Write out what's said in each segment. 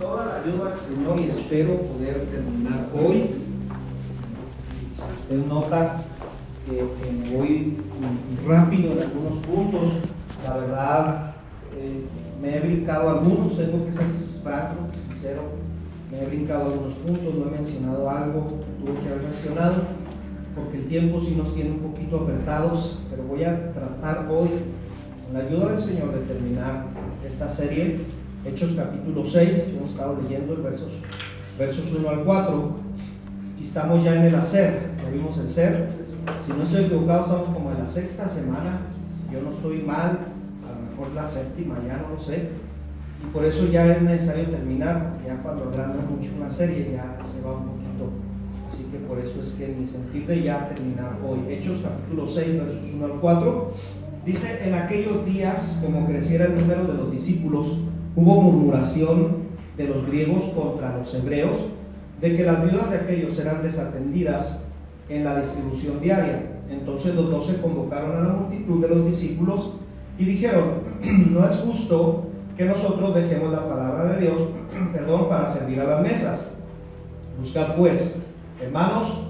toda la ayuda del Señor y espero poder terminar hoy. Usted nota que, me voy rápido en algunos puntos, la verdad eh, me he brincado algunos, tengo que ser franco, sincero, me he brincado algunos puntos, no he mencionado algo que tuve que haber mencionado, porque el tiempo sí nos tiene un poquito apretados, pero voy a tratar hoy, con la ayuda del Señor, de terminar esta serie Hechos capítulo 6, hemos estado leyendo versos, versos 1 al 4, y estamos ya en el hacer, ya vimos el ser. Si no estoy equivocado, estamos como en la sexta semana, si yo no estoy mal, a lo mejor la séptima, ya no lo sé, y por eso ya es necesario terminar, ya cuando agranda mucho una serie ya se va un poquito. Así que por eso es que mi sentir de ya terminar hoy. Hechos capítulo 6, versos 1 al 4, dice, en aquellos días, como creciera el número de los discípulos, Hubo murmuración de los griegos contra los hebreos de que las viudas de aquellos eran desatendidas en la distribución diaria. Entonces los doce convocaron a la multitud de los discípulos y dijeron, no es justo que nosotros dejemos la palabra de Dios, perdón, para servir a las mesas. Buscad pues, hermanos,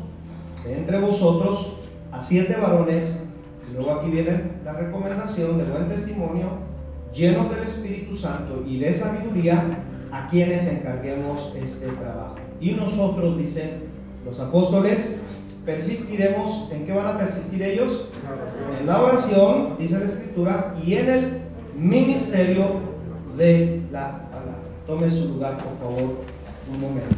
entre vosotros a siete varones, y luego aquí viene la recomendación de buen testimonio, llenos del Espíritu Santo y de sabiduría, a quienes encarguemos este trabajo. Y nosotros, dicen los apóstoles, persistiremos, ¿en qué van a persistir ellos? En la oración, dice la Escritura, y en el ministerio de la palabra. Tome su lugar, por favor, un momento.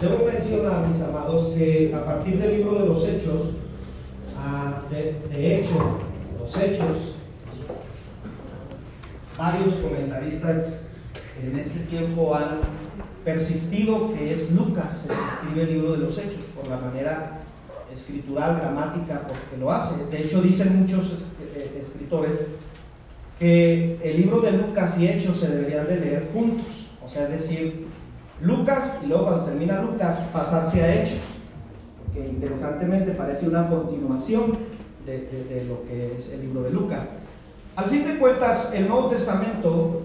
Debo mencionar, mis amados, que a partir del libro de los Hechos, de, hecho, los hechos, varios comentaristas en este tiempo han persistido que es Lucas el que escribe el libro de los hechos, por la manera escritural, gramática, porque lo hace. De hecho, dicen muchos eh, escritores que el libro de Lucas y Hechos se deberían de leer juntos, o sea, es decir, Lucas y luego cuando termina Lucas pasarse a Hechos que interesantemente parece una continuación de, lo que es el libro de Lucas. Al fin de cuentas, el Nuevo Testamento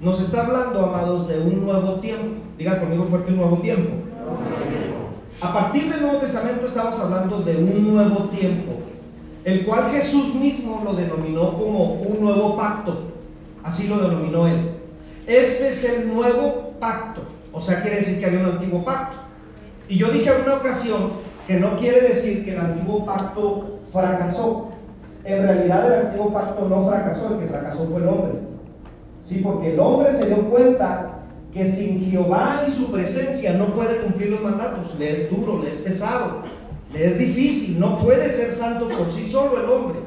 nos está hablando, amados, de un nuevo tiempo. Diga conmigo fuerte un nuevo tiempo. A partir del Nuevo Testamento estamos hablando de un nuevo tiempo, el cual Jesús mismo lo denominó como un nuevo pacto. Así lo denominó él. Este es el nuevo pacto. O sea, quiere decir que había un antiguo pacto. Y yo dije en una ocasión que no quiere decir que el antiguo pacto fracasó. En realidad el antiguo pacto no fracasó, el que fracasó fue el hombre. Sí, porque el hombre se dio cuenta que sin Jehová y su presencia no puede cumplir los mandatos. Le es duro, le es pesado, le es difícil, no puede ser santo por sí solo el hombre.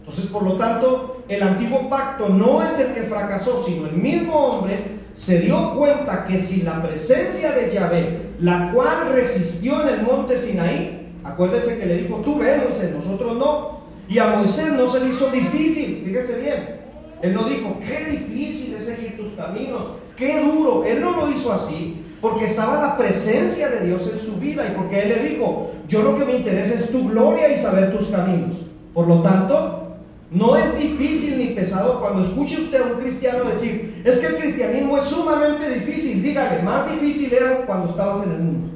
Entonces, por lo tanto, el antiguo pacto no es el que fracasó, sino el mismo hombre se dio cuenta que sin la presencia de Yahvé, la cual resistió en el monte Sinaí, acuérdese que le dijo, tú ve Moisés, nosotros no. Y a Moisés no se le hizo difícil, fíjese bien. Él no dijo, qué difícil es seguir tus caminos, qué duro. Él no lo hizo así, porque estaba la presencia de Dios en su vida y porque Él le dijo, yo lo que me interesa es tu gloria y saber tus caminos. Por lo tanto, no es difícil ni pesado cuando escuche usted a un cristiano decir, es que el cristianismo es sumamente difícil. Dígale, más difícil era cuando estabas en el mundo.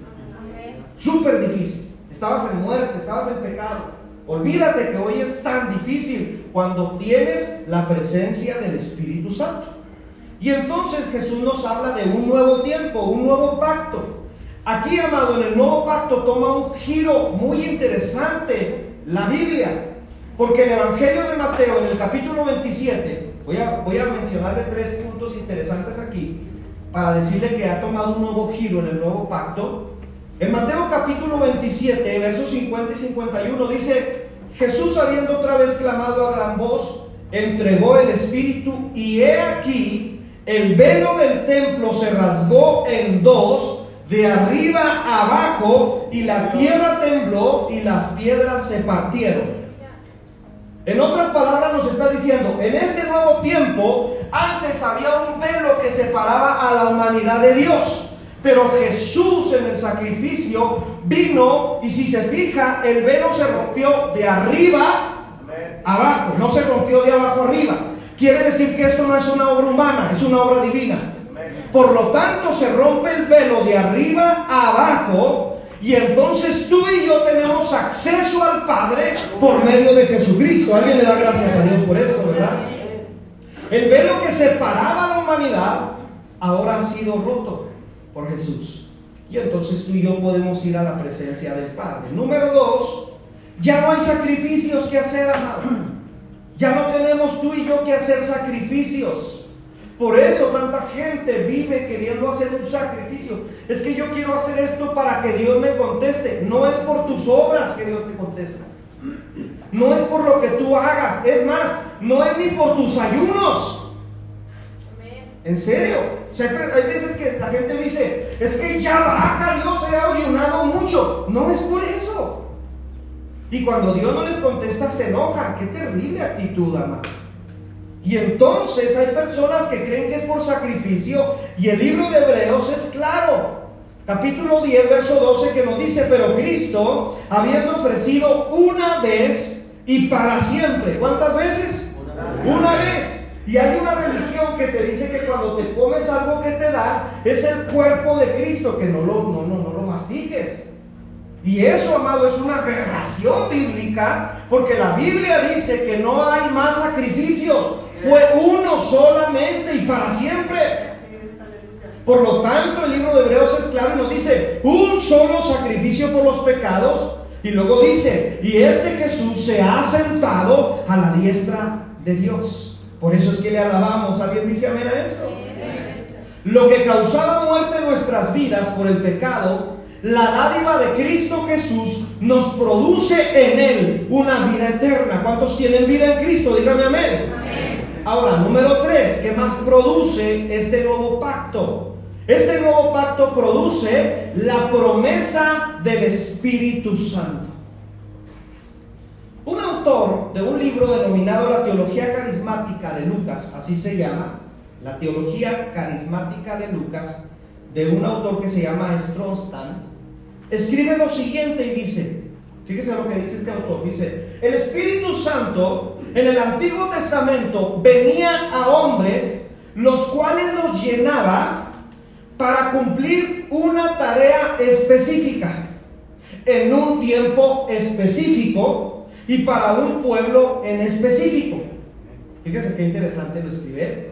Súper difícil. Estabas en muerte, estabas en pecado. Olvídate que hoy es tan difícil cuando tienes la presencia del Espíritu Santo. Y entonces Jesús nos habla de un nuevo tiempo, un nuevo pacto. Aquí, amado, en el nuevo pacto toma un giro muy interesante la Biblia. Porque el Evangelio de Mateo en el capítulo 27, voy a, voy a mencionarle tres puntos interesantes aquí para decirle que ha tomado un nuevo giro en el nuevo pacto. En Mateo capítulo 27, versos 50 y 51 dice, Jesús habiendo otra vez clamado a gran voz, entregó el Espíritu y he aquí, el velo del templo se rasgó en dos, de arriba abajo, y la tierra tembló y las piedras se partieron. En otras palabras nos está diciendo, en este nuevo tiempo, antes había un velo que separaba a la humanidad de Dios. Pero Jesús en el sacrificio vino y si se fija, el velo se rompió de arriba abajo, no se rompió de abajo arriba. Quiere decir que esto no es una obra humana, es una obra divina. Por lo tanto, se rompe el velo de arriba a abajo y entonces tú y yo tenemos acceso al Padre por medio de Jesucristo. Alguien le da gracias a Dios por eso, ¿verdad? El velo que separaba a la humanidad ahora ha sido roto por Jesús. Y entonces tú y yo podemos ir a la presencia del Padre. Número dos, ya no hay sacrificios que hacer, amado. Ya no tenemos tú y yo que hacer sacrificios. Por eso tanta gente vive queriendo hacer un sacrificio. Es que yo quiero hacer esto para que Dios me conteste. No es por tus obras que Dios te contesta. No es por lo que tú hagas. Es más, no es ni por tus ayunos. ¿En serio? O sea, hay veces que la gente dice, es que ya baja, Dios se ha ayunado mucho. No es por eso. Y cuando Dios no les contesta, se enojan. Qué terrible actitud, amado. Y entonces hay personas que creen que es por sacrificio y el libro de Hebreos es claro. Capítulo 10, verso 12 que nos dice, pero Cristo, habiendo ofrecido una vez y para siempre, ¿cuántas veces? Una, vez. Y hay una religión que te dice que cuando te comes algo que te da, es el cuerpo de Cristo, que no lo, no, no, no lo mastiques. Y eso, amado, es una aberración bíblica, porque la Biblia dice que no hay más sacrificios, fue uno solamente y para siempre. Por lo tanto, el libro de Hebreos es claro y nos dice, un solo sacrificio por los pecados. Y luego dice, y este Jesús se ha sentado a la diestra de Dios. Por eso es que le alabamos. ¿Alguien dice amén a eso? Lo que causaba muerte en nuestras vidas por el pecado, la dádiva de Cristo Jesús nos produce en Él una vida eterna. ¿Cuántos tienen vida en Cristo? Dígame amén. amén. Ahora, número tres, ¿qué más produce este nuevo pacto? Este nuevo pacto produce la promesa del Espíritu Santo. Un autor de un libro denominado La Teología Carismática de Lucas, así se llama, la Teología Carismática de Lucas, de un autor que se llama Strongstand, escribe lo siguiente y dice, fíjese lo que dice este autor, dice, el Espíritu Santo en el Antiguo Testamento venía a hombres los cuales los llenaba para cumplir una tarea específica en un tiempo específico y para un pueblo en específico. Fíjese qué interesante lo escribe.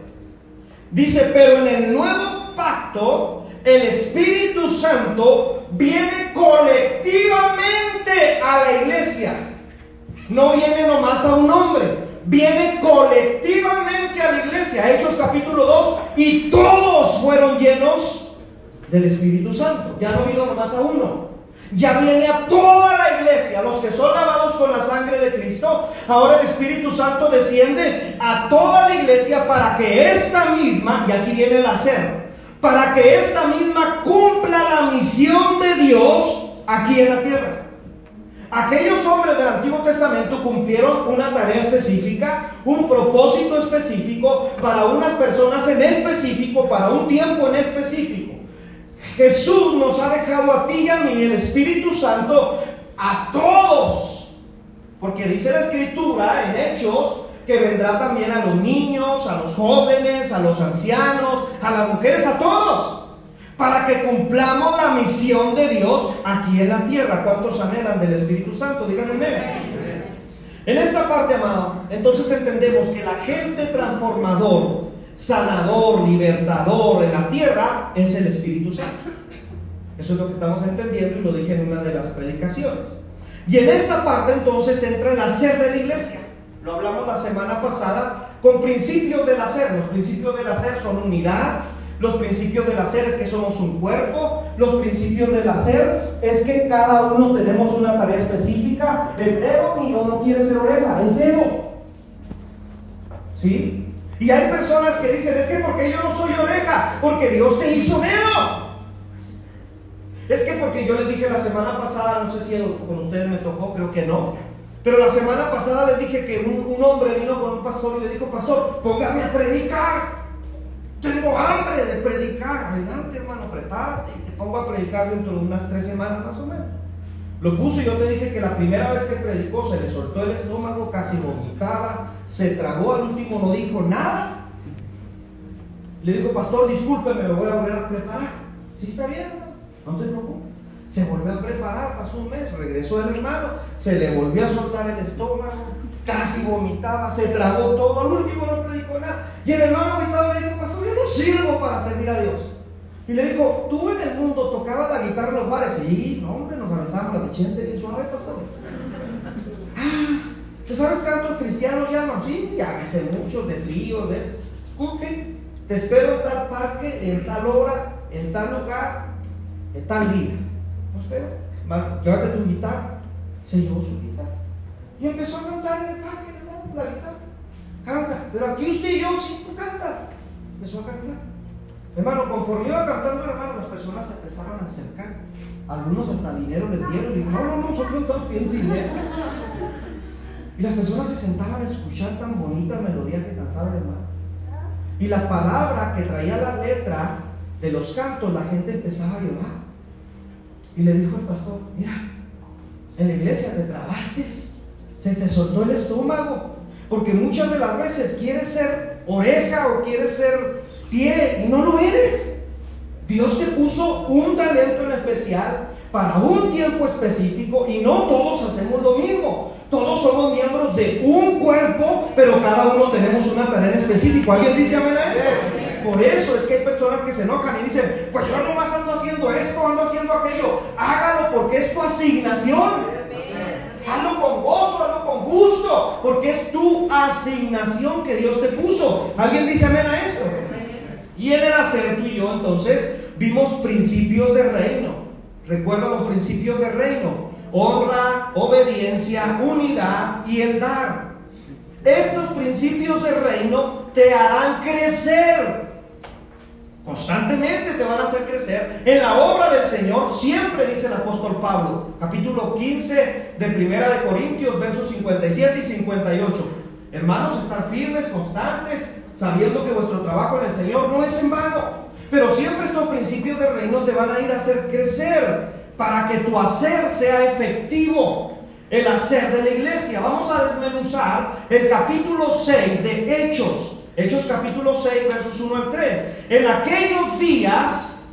Dice, pero en el nuevo pacto el Espíritu Santo viene colectivamente a la iglesia no viene nomás a un hombre, viene colectivamente a la iglesia. Hechos capítulo 2, y todos fueron llenos del Espíritu Santo. Ya no vino nomás a uno. Ya viene a toda la iglesia, los que son lavados con la sangre de Cristo. Ahora el Espíritu Santo desciende a toda la iglesia para que esta misma, y aquí viene el hacer, para que esta misma cumpla la misión de Dios aquí en la tierra. Aquellos hombres del Antiguo Testamento cumplieron una tarea específica, un propósito específico para unas personas en específico, para un tiempo en específico. Jesús nos ha dejado a ti y a mí el Espíritu Santo a todos. Porque dice la Escritura en Hechos que vendrá también a los niños, a los jóvenes, a los ancianos, a las mujeres, a todos para que cumplamos la misión de Dios aquí en la tierra. ¿Cuántos anhelan del Espíritu Santo? Díganme. En esta parte, amado, entonces entendemos que la gente transformador, sanador, libertador en la tierra es el Espíritu Santo. Eso es lo que estamos entendiendo y lo dije en una de las predicaciones. Y en esta parte entonces entra el hacer de la iglesia. Lo hablamos la semana pasada con principios del hacer. Los principios del hacer son unidad, los principios del hacer es que somos un cuerpo. Los principios del hacer es que cada uno tenemos una tarea específica. El dedo mío no quiere ser oreja, es dedo. ¿Sí? Y hay personas que dicen, es que porque yo no soy oreja, porque Dios te hizo dedo. Es que porque yo les dije la semana pasada, no sé si con ustedes me tocó, creo que no. Pero la semana pasada les dije que un, un hombre vino con un pastor y le dijo, pastor, póngame a predicar. Tengo hambre de predicar. Adelante, hermano, prepárate te pongo a predicar dentro de unas tres semanas más o menos. Lo puso y yo te dije que la primera vez que predicó se le soltó el estómago, casi vomitaba, se tragó, al último no dijo nada. Le dijo, pastor, discúlpeme, me voy a volver a preparar. Sí está bien, no te preocupes. Se volvió a preparar, pasó un mes, regresó el hermano, se le volvió a soltar el estómago, casi vomitaba, se tragó todo, al último no predicó nada. Y el hermano vomitaba le dijo, pastor, yo no sirvo para servir a Dios. Y le dijo, tú en el mundo tocabas la guitarra en los bares. Sí, no, hombre, nos aventamos la dichente bien suave, pastor. Ah, ¿te sabes cantos cristianos ya no? Sí, ya me muchos de fríos, de esto. Ok, te espero en tal parque, en tal hora, en tal lugar, en tal día. No espero. llévate tu guitarra. Se llevó su guitarra. Y empezó a cantar en el parque, hermano, la guitarra. Canta. Pero aquí usted y yo, sí, canta. Empezó a cantar. Hermano, conforme iba cantando, hermano, las personas se empezaron a acercar. Algunos hasta dinero les dieron. Y no, no, no, nosotros no estamos pidiendo dinero. Y las personas se sentaban a escuchar tan bonita melodía que cantaba el hermano. Y la palabra que traía la letra de los cantos, la gente empezaba a llorar. Y le dijo el pastor, mira, en la iglesia te trabaste, se te soltó el estómago, porque muchas de las veces quieres ser oreja o quieres ser pie y no lo eres. Dios te puso un talento en especial para un tiempo específico y no todos hacemos lo mismo. Todos somos miembros de un cuerpo, pero cada uno tenemos una tarea en específico. ¿Alguien dice amén a eso? Por eso es que hay personas que se enojan y dicen, pues yo nomás ando haciendo esto, ando haciendo aquello. Hágalo porque es tu asignación. Hazlo con gozo, hazlo con gusto, porque es tu asignación que Dios te puso. ¿Alguien dice amén a esto? Y en el hacer tú y yo entonces vimos principios de reino. Recuerda los principios de reino. Honra, obediencia, unidad y el dar. Estos principios de reino te harán crecer. Constantemente te van a hacer crecer. En la obra del Señor, siempre dice el apóstol Pablo, capítulo 15 de Primera de Corintios, versos 57 y 58. Hermanos, estar firmes, constantes, sabiendo que vuestro trabajo en el Señor no es en vano. Pero siempre estos principios del reino te van a ir a hacer crecer para que tu hacer sea efectivo. El hacer de la iglesia. Vamos a desmenuzar el capítulo 6 de Hechos. Hechos capítulo 6, versos 1 al 3. En aquellos días,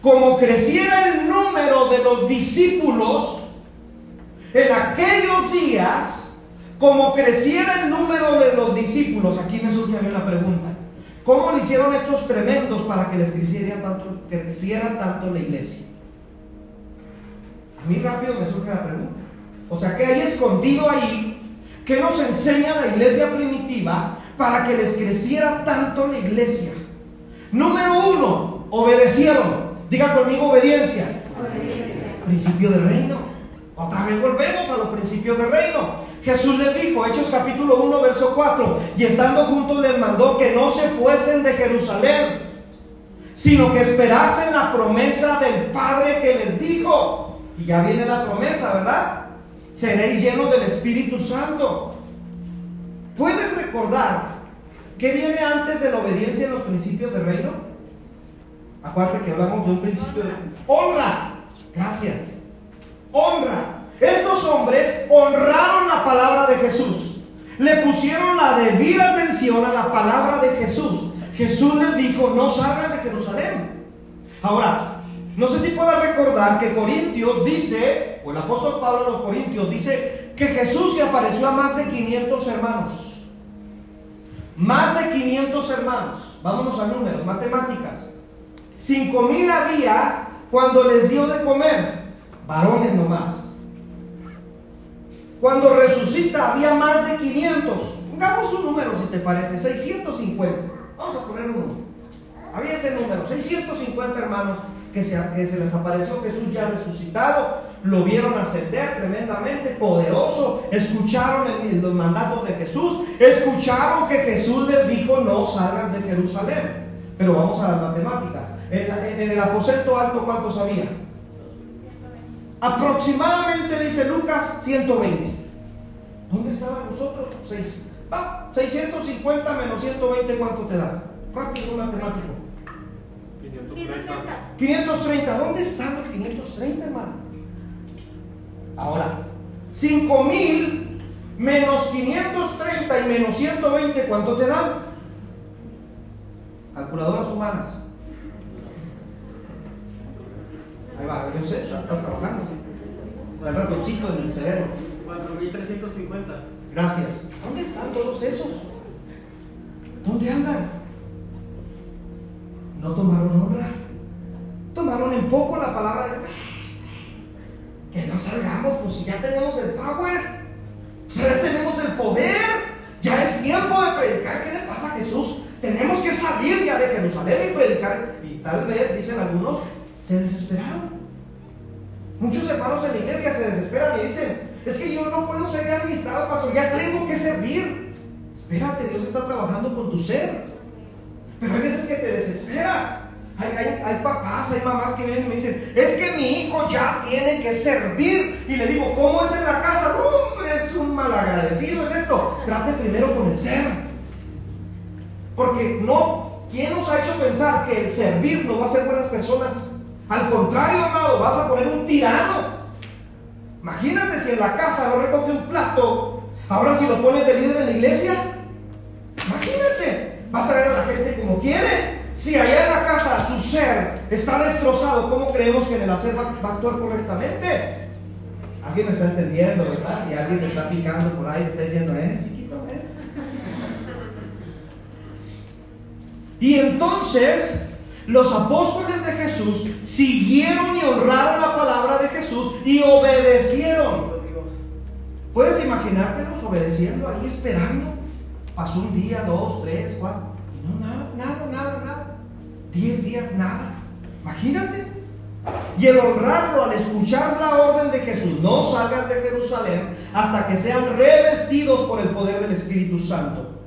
como creciera el número de los discípulos, en aquellos días, como creciera el número de los discípulos, aquí me surge a mí una pregunta. ¿Cómo le hicieron estos tremendos para que les creciera tanto, creciera tanto la iglesia? Mí rápido me surge la pregunta. O sea, ¿qué hay escondido ahí? ¿Qué nos enseña la iglesia primitiva para que les creciera tanto la iglesia? Número uno, obedecieron. Diga conmigo obediencia. obediencia. Principio del reino. Otra vez volvemos a los principios del reino. Jesús les dijo, Hechos capítulo 1, verso 4, y estando juntos les mandó que no se fuesen de Jerusalén, sino que esperasen la promesa del Padre que les dijo. Y ya viene la promesa, ¿verdad? Seréis llenos del Espíritu Santo. ¿Pueden recordar qué viene antes de la obediencia en los principios del reino? Acuérdate que hablamos de un principio de honra. Gracias. Honra. Estos hombres honraron la palabra de Jesús. Le pusieron la debida atención a la palabra de Jesús. Jesús les dijo, no salgan de Jerusalén. Ahora, no sé si puedan recordar que Corintios dice, o el apóstol Pablo a los Corintios dice, que Jesús se apareció a más de 500 hermanos. Más de 500 hermanos. Vámonos a números, matemáticas. 5000 había cuando les dio de comer, varones nomás. Cuando resucita había más de 500. Pongamos un número si te parece, 650. Vamos a poner uno. Había ese número, 650 hermanos que se, les apareció Jesús ya resucitado. Lo vieron ascender tremendamente, poderoso. Escucharon los mandatos de Jesús. Escucharon que Jesús les dijo no salgan de Jerusalén. Pero vamos a las matemáticas. En, el aposento alto, ¿cuántos había? Aproximadamente, dice Lucas, 120. ¿Dónde estaban nosotros? 6. 650 menos 120, ¿cuánto te da? Rápido matemático. 530. 530. ¿Dónde están los 530, hermano? Ahora, 5000 menos 530 y menos 120, ¿cuánto te dan? Calculadoras humanas. Ahí va, yo sé, está, trabajando. El ratoncito en el cerebro. 4350. Gracias. ¿Dónde están todos esos? ¿Dónde andan? No tomaron honra. Tomaron en poco la palabra de que no salgamos, pues si ya tenemos el power, si ya tenemos el poder, ya es tiempo de predicar. ¿Qué le pasa a Jesús? Tenemos que salir ya de Jerusalén y predicar. Y tal vez, dicen algunos, se desesperaron. Muchos hermanos en la iglesia se desesperan y dicen, es que yo no puedo ser administrado, pastor, ya tengo que servir. Espérate, Dios está trabajando con tu ser. Pero hay veces que te desesperas. Hay, papás, hay mamás que vienen y me dicen, es que mi hijo ya tiene que servir. Y le digo, ¿cómo es en la casa? hombre, es un malagradecido, es esto. Trate primero con el ser. Porque no, ¿quién nos ha hecho pensar que el servir no va a ser buenas personas? Al contrario, amado, vas a poner un tirano. Imagínate si en la casa no recoge un plato, ahora si lo pones de líder en la iglesia, imagínate, va a traer a la gente quiere. Si allá en la casa su ser está destrozado, ¿cómo creemos que en el hacer va, a actuar correctamente? Alguien me está entendiendo, ¿verdad? Y alguien me está picando por ahí, está diciendo, ¿eh? Chiquito, ¿eh? Y entonces los apóstoles de Jesús siguieron y honraron la palabra de Jesús y obedecieron. ¿Puedes imaginártelos obedeciendo ahí esperando? Pasó un día, dos, tres, cuatro. Y no, nada, nada, nada. Diez días, nada. Imagínate. Y el honrarlo al escuchar la orden de Jesús, no salgan de Jerusalén hasta que sean revestidos por el poder del Espíritu Santo.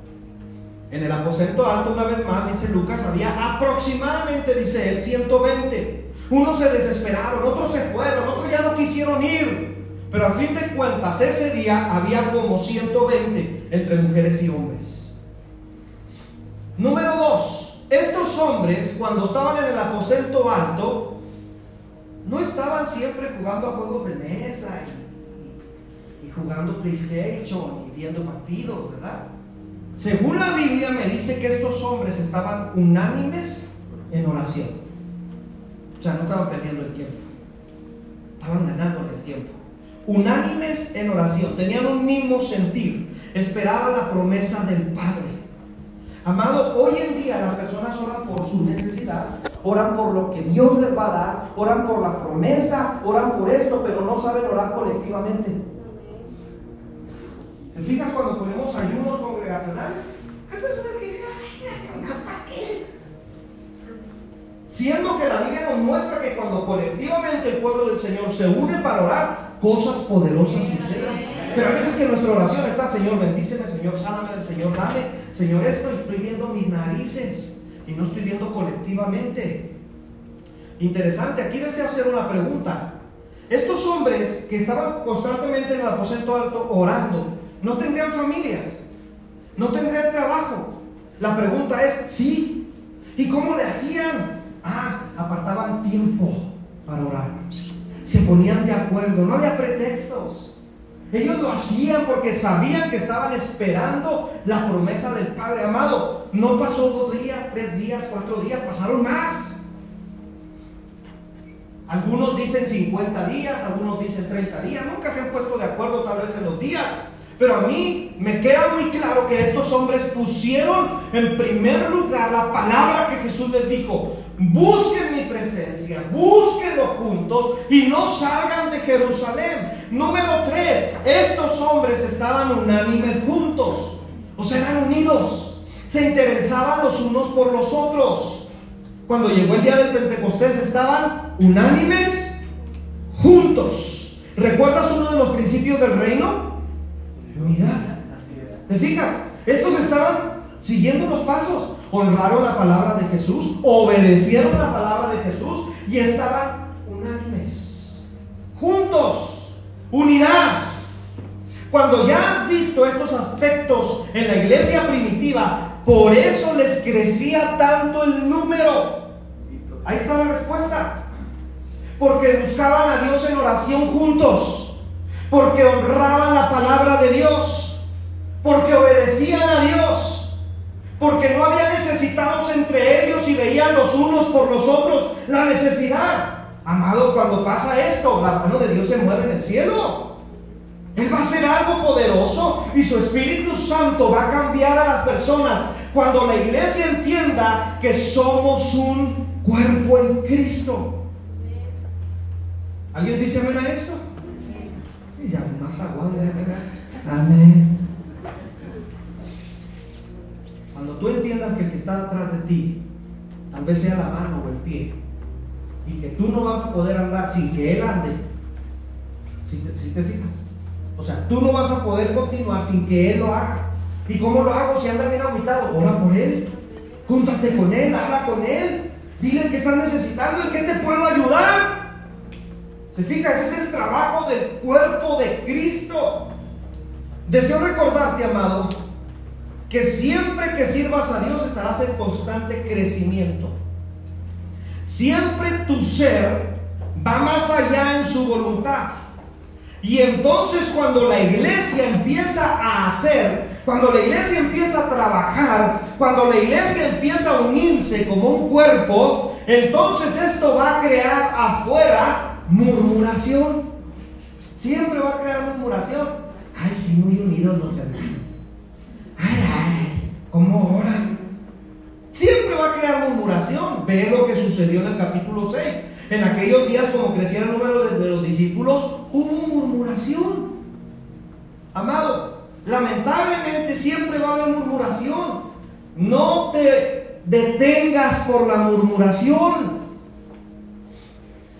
En el aposento alto, una vez más, dice Lucas, había aproximadamente, dice él, 120. Unos se desesperaron, otros se fueron, otros ya no quisieron ir. Pero al fin de cuentas, ese día había como 120 entre mujeres y hombres. Número dos, estos hombres, cuando estaban en el aposento alto, no estaban siempre jugando a juegos de mesa y, y jugando PlayStation y viendo partidos, ¿verdad? Según la Biblia me dice que estos hombres estaban unánimes en oración. O sea, no estaban perdiendo el tiempo. Estaban ganando el tiempo. Unánimes en oración. Tenían un mismo sentir. Esperaban la promesa del Padre. Amado, hoy en día las personas oran por su necesidad, oran por lo que Dios les va a dar, oran por la promesa, oran por esto, pero no saben orar colectivamente. ¿Te fijas cuando ponemos ayunos congregacionales? Hay personas que dicen. Siendo que la Biblia nos muestra que cuando colectivamente el pueblo del Señor se une para orar, cosas poderosas suceden. Pero a veces que nuestra oración está, Señor, bendíceme, Señor, sáname, Señor, dame, Señor, esto, estoy viendo mis narices y no estoy viendo colectivamente. Interesante, aquí deseo hacer una pregunta. Estos hombres que estaban constantemente en el aposento alto orando, no tendrían familias, no tendrían trabajo. La pregunta es, sí. ¿Y cómo le hacían? Ah, apartaban tiempo para orar. Se ponían de acuerdo, no había pretextos. Ellos lo hacían porque sabían que estaban esperando la promesa del Padre amado. No pasó dos días, tres días, cuatro días, pasaron más. Algunos dicen 50 días, algunos dicen 30 días. Nunca se han puesto de acuerdo tal vez en los días. Pero a mí me queda muy claro que estos hombres pusieron en primer lugar la palabra que Jesús les dijo. Busquen mi presencia, búsquenlo juntos y no salgan de Jerusalén. Número tres, estos hombres estaban unánimes juntos, o sea, eran unidos, se interesaban los unos por los otros. Cuando llegó el día del Pentecostés estaban unánimes juntos. ¿Recuerdas uno de los principios del reino? unidad. ¿Te fijas? Estos estaban siguiendo los pasos, honraron la palabra de Jesús, obedecieron la palabra de Jesús y estaban unánimes, juntos, unidad. Cuando ya has visto estos aspectos en la iglesia primitiva, por eso les crecía tanto el número. Ahí está la respuesta. Porque buscaban a Dios en oración juntos porque honraban la palabra de Dios, porque obedecían a Dios, porque no había necesitados entre ellos y veían los unos por los otros la necesidad. Amado, cuando pasa esto, la mano de Dios se mueve en el cielo. Él va a hacer algo poderoso y su Espíritu Santo va a cambiar a las personas cuando la iglesia entienda que somos un cuerpo en Cristo. ¿Alguien dice amén a esto? Y ya más agua, amén. Cuando tú entiendas que el que está detrás de ti, tal vez sea la mano o el pie, y que tú no vas a poder andar sin que Él ande, si te, fijas, o sea, tú no vas a poder continuar sin que Él lo haga. ¿Y cómo lo hago si anda bien aguitado? Ora por Él, júntate con Él, habla con Él, dile que estás necesitando, en qué te puedo ayudar. ¿Se fija? Ese es el trabajo del cuerpo de Cristo. Deseo recordarte, amado, que siempre que sirvas a Dios estarás en constante crecimiento. Siempre tu ser va más allá en su voluntad. Y entonces cuando la iglesia empieza a hacer, cuando la iglesia empieza a trabajar, cuando la iglesia empieza a unirse como un cuerpo, entonces esto va a crear afuera murmuración. Siempre va a crear murmuración. Ay, sí, muy unidos los hermanos. Ay, ay, ¿cómo oran? Siempre va a crear murmuración. Ve lo que sucedió en el capítulo 6. En aquellos días, como crecía el número de los discípulos, hubo murmuración. Amado, lamentablemente siempre va a haber murmuración. No te detengas por la murmuración.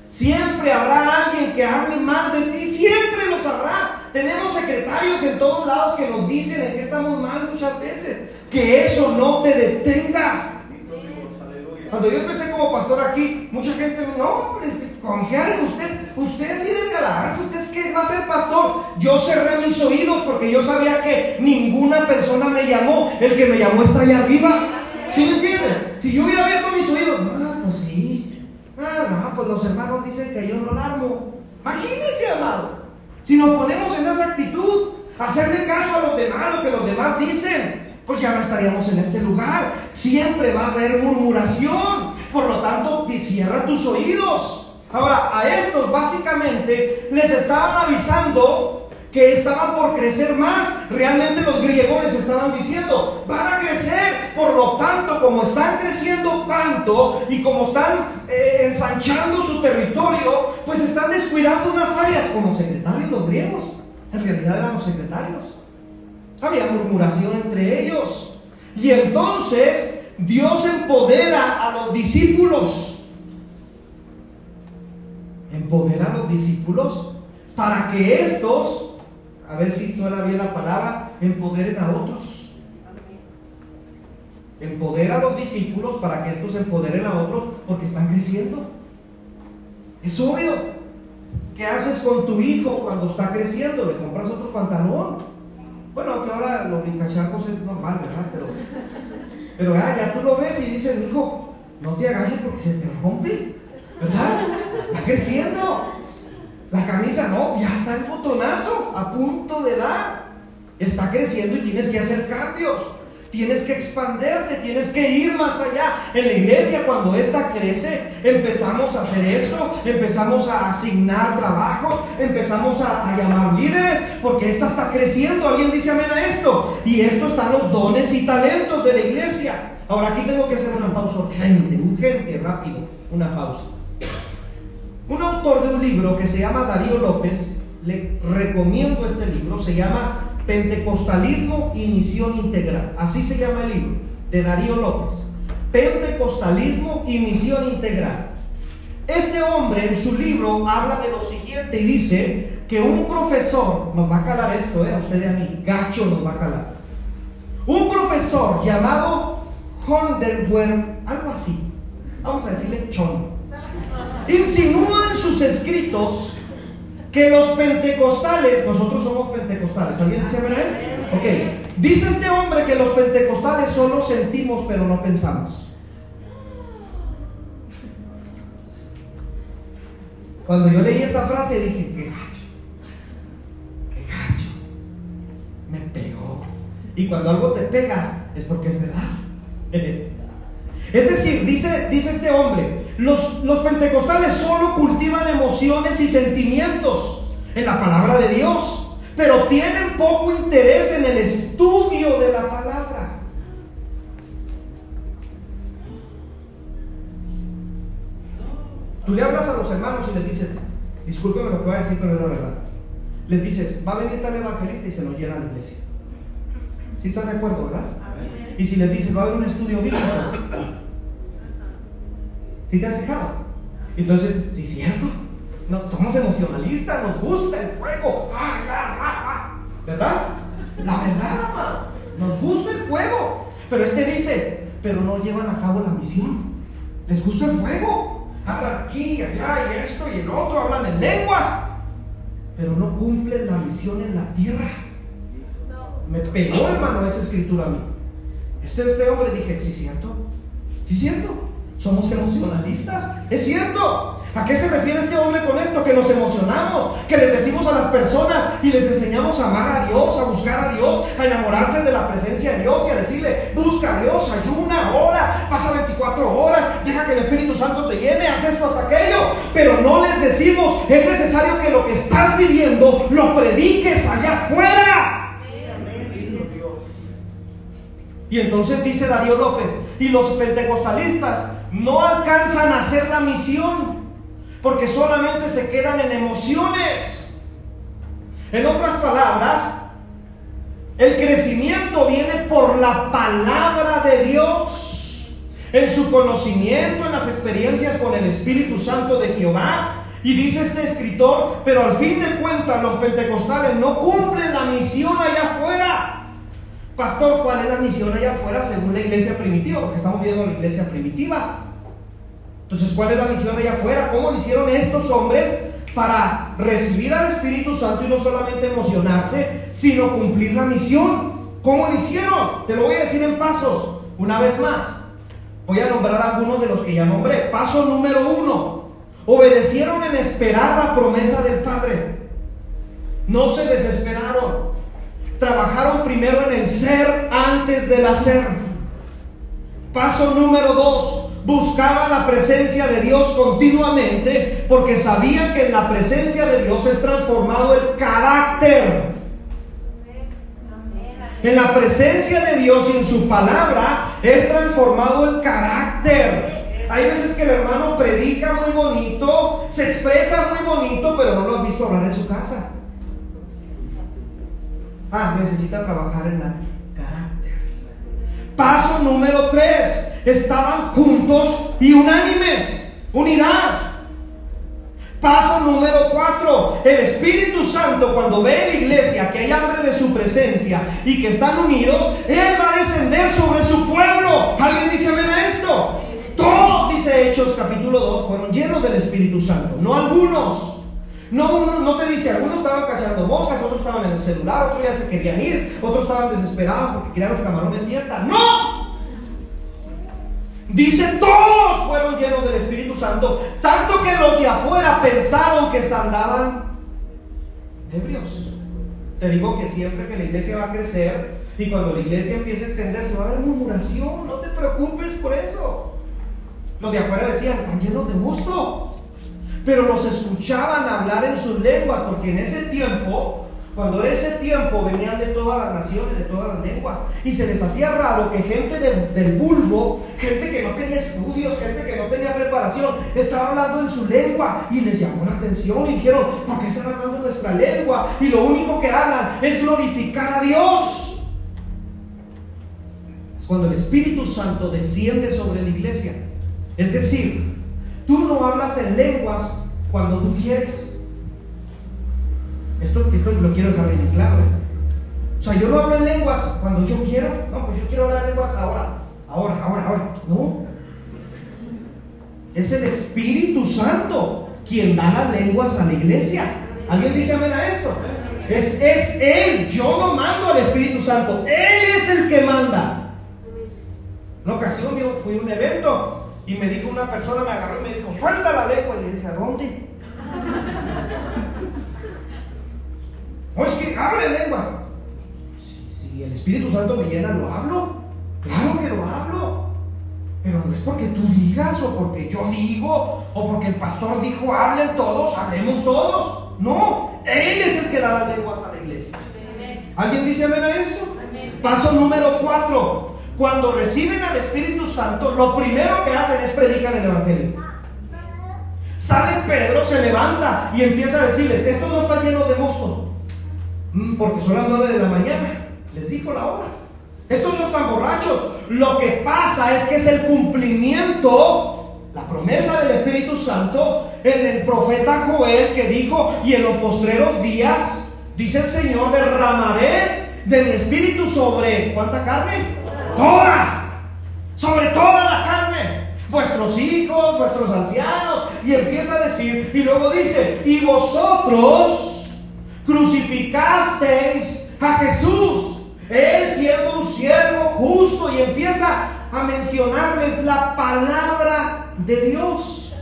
Siempre habrá alguien que hable mal de ti, siempre los habrá. Tenemos secretarios en todos lados que nos dicen en que estamos mal muchas veces que eso no te detenga. Cuando yo empecé como pastor aquí, mucha gente me no, hombre, confiar en usted, usted líder de alabanza, usted es que va a ser pastor. Yo cerré mis oídos porque yo sabía que ninguna persona me llamó, el que me llamó está allá arriba. ¿Sí me entienden? Si yo hubiera abierto mis oídos, ah, pues sí, ah, no, pues los hermanos dicen que yo no la armo. Imagínense, amado, si nos ponemos en esa actitud, hacerle caso a los demás, lo que los demás dicen pues ya no estaríamos en este lugar. Siempre va a haber murmuración. Por lo tanto, cierra tus oídos. Ahora, a estos básicamente les estaban avisando que estaban por crecer más. Realmente los griegos les estaban diciendo, van a crecer. Por lo tanto, como están creciendo tanto y como están eh, ensanchando su territorio, pues están descuidando unas áreas como secretarios los griegos. En realidad eran los secretarios. Había murmuración entre ellos. Y entonces Dios empodera a los discípulos. Empodera a los discípulos para que estos, a ver si suena bien la palabra, empoderen a otros. Empodera a los discípulos para que estos empoderen a otros porque están creciendo. Es obvio. ¿Qué haces con tu hijo cuando está creciendo? ¿Le compras otro pantalón? Bueno, que ahora los brincachacos es normal, ¿verdad? Pero, pero ah, ya, tú lo ves y dices, hijo, no te agaches porque se te rompe, ¿verdad? Está creciendo. La camisa no, ya está el botonazo a punto de dar. Está creciendo y tienes que hacer cambios. Tienes que expanderte, tienes que ir más allá. En la iglesia, cuando esta crece, empezamos a hacer esto, empezamos a asignar trabajos, empezamos a, llamar líderes, porque esta está creciendo. Alguien dice amén a esto. Y esto están los dones y talentos de la iglesia. Ahora aquí tengo que hacer una pausa urgente, urgente, rápido, una pausa. Un autor de un libro que se llama Darío López, le recomiendo este libro, se llama Pentecostalismo y Misión Integral. Así se llama el libro de Darío López. Pentecostalismo y Misión Integral. Este hombre en su libro habla de lo siguiente y dice que un profesor, nos va a calar esto, eh, a usted y a mí, gacho nos va a calar. Un profesor llamado Honderwerm, algo así, vamos a decirle Chon, insinúa en sus escritos que los pentecostales, nosotros somos pentecostales, ¿alguien dice ver esto? Ok, dice este hombre que los pentecostales solo sentimos pero no pensamos. Cuando yo leí esta frase dije, me pegó. Y cuando algo te pega es porque es verdad. Es decir, dice, dice este hombre, los, los pentecostales solo cultivan emociones y sentimientos en la palabra de Dios, pero tienen poco interés en el estudio de la palabra. Tú le hablas a los hermanos y les dices, discúlpeme lo que voy a decir, pero es la verdad. Les dices, va a venir tal evangelista y se nos llena la iglesia. ¿Sí están de acuerdo, verdad? Y si les dices, va a haber un estudio bíblico, ¿sí te has fijado? Entonces, sí, cierto. No, somos emocionalistas, nos gusta el fuego. ¿Verdad? La verdad, mamá. Nos gusta el fuego. Pero este dice, pero no llevan a cabo la misión. Les gusta el fuego. Hablan aquí, allá, y esto y el otro, hablan en lenguas. Pero no cumplen la misión en la tierra. Me pegó, hermano, esa escritura a mí. Este, este hombre dije, sí, cierto. Sí, cierto. Somos emocionalistas. Es cierto. ¿A qué se refiere este hombre con esto? Que nos emocionamos, que le decimos a las personas y les enseñamos a amar a Dios, a buscar a Dios, a enamorarse de la presencia de Dios y a decirle, busca a Dios, ayuna, ora, pasa 24 horas, deja que el Espíritu Santo te llene, haz esto, haz aquello. Pero no les decimos, es necesario que lo que estás viviendo lo prediques allá afuera. Y entonces dice Darío López, y los pentecostalistas no alcanzan a hacer la misión porque solamente se quedan en emociones. En otras palabras, el crecimiento viene por la palabra de Dios, en su conocimiento, en las experiencias con el Espíritu Santo de Jehová. Y dice este escritor, pero al fin de cuentas los pentecostales no cumplen la misión allá afuera. Pastor, ¿cuál es la misión allá afuera según la iglesia primitiva? Porque estamos viendo la iglesia primitiva. Entonces, ¿cuál es la misión allá afuera? ¿Cómo lo hicieron estos hombres para recibir al Espíritu Santo y no solamente emocionarse, sino cumplir la misión? ¿Cómo lo hicieron? Te lo voy a decir en pasos, una vez más. Voy a nombrar algunos de los que ya nombré. Paso número uno. Obedecieron en esperar la promesa del Padre. No se desesperaron. Trabajaron primero en el ser antes del hacer. Paso número dos buscaban la presencia de Dios continuamente porque sabían que en la presencia de Dios es transformado el carácter. En la presencia de Dios y en su palabra es transformado el carácter. Hay veces que el hermano predica muy bonito, se expresa muy bonito, pero no lo has visto hablar en su casa. Ah, necesita trabajar en la carácter. Paso número tres estaban juntos y unánimes. Unidad. Paso número cuatro. El Espíritu Santo cuando ve en la iglesia que hay hambre de su presencia y que están unidos, Él va a descender sobre su pueblo. ¿Alguien dice amén a esto? Todos, dice Hechos capítulo 2, fueron llenos del Espíritu Santo. No algunos. No, uno, no te dice, algunos estaban cazando moscas, otros estaban en el celular, otros ya se querían ir, otros estaban desesperados porque querían los camarones fiesta. No, Dice, todos fueron llenos del Espíritu Santo, tanto que los de afuera pensaron que andaban ebrios. Te digo que siempre que la iglesia va a crecer y cuando la iglesia empiece a extenderse va a haber murmuración, no te preocupes por eso. Los de afuera decían, están llenos de gusto, pero los escuchaban hablar en sus lenguas, porque en ese tiempo cuando en ese tiempo venían de todas las naciones, de todas las lenguas, y se les hacía raro que gente del bulbo, gente que no tenía estudios, gente que no tenía preparación, estaba hablando en su lengua y les llamó la atención y dijeron, ¿por qué están hablando en nuestra lengua? Y lo único que hablan es glorificar a Dios. Cuando el Espíritu Santo desciende sobre la iglesia. Es decir, tú no hablas en lenguas cuando tú quieres. Esto, lo quiero dejar bien claro. O sea, yo no hablo en lenguas cuando yo quiero. No, pues yo quiero hablar lenguas ahora. Ahora, ahora, ahora. No. Es el Espíritu Santo quien da las lenguas a la iglesia. ¿Alguien dice amén a esto? Es, es Él. Yo no mando al Espíritu Santo. Él es el que manda. Una ocasión yo fui a un evento y me dijo una persona, me agarró y me dijo, suelta la lengua. Y le dije, ¿a dónde? No, es que hable lengua. si el Espíritu Santo me llena, lo hablo. Claro que lo hablo. Pero no es porque tú digas o porque yo digo o porque el pastor dijo, hablen todos, hablemos todos. No, Él es el que da las lenguas a la iglesia. ¿Alguien dice amén a esto? Paso número cuatro. Cuando reciben al Espíritu Santo, lo primero que hacen es predicar el Evangelio. Sale Pedro, se levanta y empieza a decirles, esto no está lleno de mosto, mm, porque son las nueve de la mañana. Les dijo la hora. Estos no están borrachos. Lo que pasa es que es el cumplimiento, la promesa del Espíritu Santo en el profeta Joel que dijo, y en los postreros días, dice el Señor, derramaré de mi espíritu sobre, ¿cuánta carne? Toda. Sobre toda la carne. Vuestros hijos, vuestros ancianos. Y empieza a decir, y luego dice, y vosotros crucificasteis a Jesús. Él siendo un siervo justo y empieza a mencionarles la palabra de Dios.